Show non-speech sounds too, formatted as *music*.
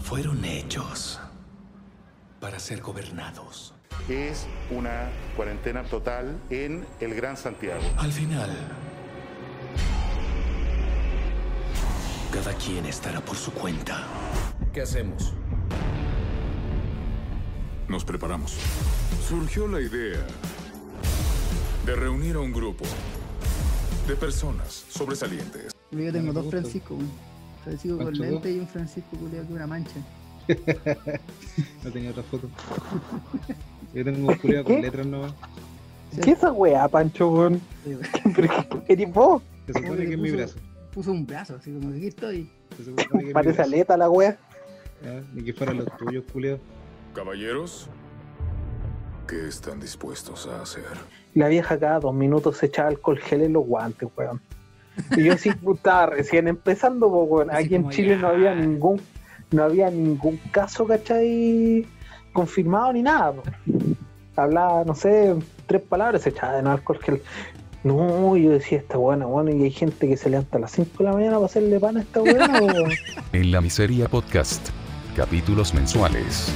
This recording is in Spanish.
fueron hechos para ser gobernados. Es una cuarentena total en el Gran Santiago. Al final, cada quien estará por su cuenta. ¿Qué hacemos? Nos preparamos. Surgió la idea de reunir a un grupo de personas sobresalientes. Yo tengo dos Francisco, Francisco con lente y un Francisco culiado con una mancha. *laughs* No tenía otra foto. *laughs* Yo tengo un culiado con letras nomás. ¿Qué es esa weá, Pancho, weón? *laughs* ¿Pero qué- qué eres vos? Se supone que es mi brazo. Puso un brazo, así como que aquí estoy. Se supone que es mi Parece brazo. aleta la weá. Ah, Ni que fueran los tuyos, culiado. Caballeros, ¿qué están dispuestos a hacer? La vieja cada dos minutos se echaba alcohol gel en los guantes, weón. Y yo sí estaba recién empezando, po, weón. Así Aquí en Chile ya. no había ningún, no había ningún caso, ¿cachai? Confirmado ni nada. po. Hablaba, no sé, tres palabras, se echaba de no alcohol gel. No, yo decía, esta buena, bueno, y hay gente que se levanta a las 5 de la mañana para hacerle pan a esta weón. En la Miseria Podcast. Capítulos mensuales.